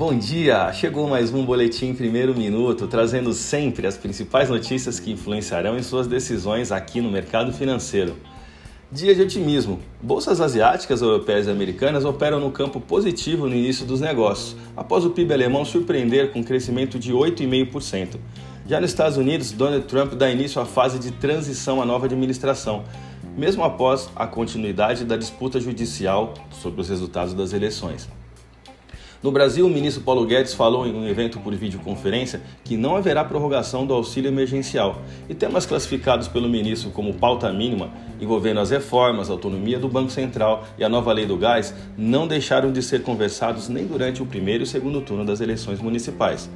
Bom dia! Chegou mais um boletim primeiro minuto, trazendo sempre as principais notícias que influenciarão em suas decisões aqui no mercado financeiro. Dia de otimismo. Bolsas asiáticas, europeias e americanas operam no campo positivo no início dos negócios, após o PIB alemão surpreender com um crescimento de 8,5%. Já nos Estados Unidos, Donald Trump dá início à fase de transição à nova administração, mesmo após a continuidade da disputa judicial sobre os resultados das eleições. No Brasil, o ministro Paulo Guedes falou em um evento por videoconferência que não haverá prorrogação do auxílio emergencial e temas classificados pelo ministro como pauta mínima, envolvendo as reformas, a autonomia do Banco Central e a nova lei do gás, não deixaram de ser conversados nem durante o primeiro e segundo turno das eleições municipais.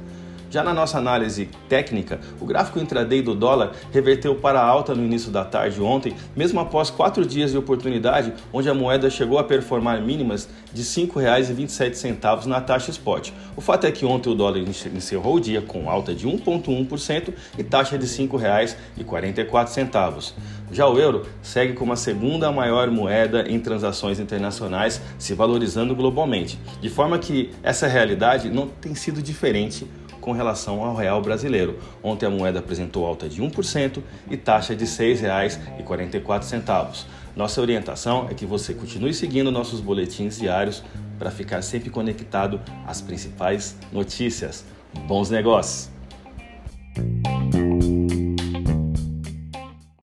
Já na nossa análise técnica, o gráfico intraday do dólar reverteu para alta no início da tarde ontem, mesmo após quatro dias de oportunidade, onde a moeda chegou a performar mínimas de R$ 5,27 na taxa spot. O fato é que ontem o dólar encerrou o dia com alta de 1,1% e taxa de R$ 5,44. Já o euro segue como a segunda maior moeda em transações internacionais, se valorizando globalmente, de forma que essa realidade não tem sido diferente com relação ao real brasileiro. Ontem a moeda apresentou alta de 1% e taxa de R$ 6,44. Nossa orientação é que você continue seguindo nossos boletins diários para ficar sempre conectado às principais notícias. Bons negócios!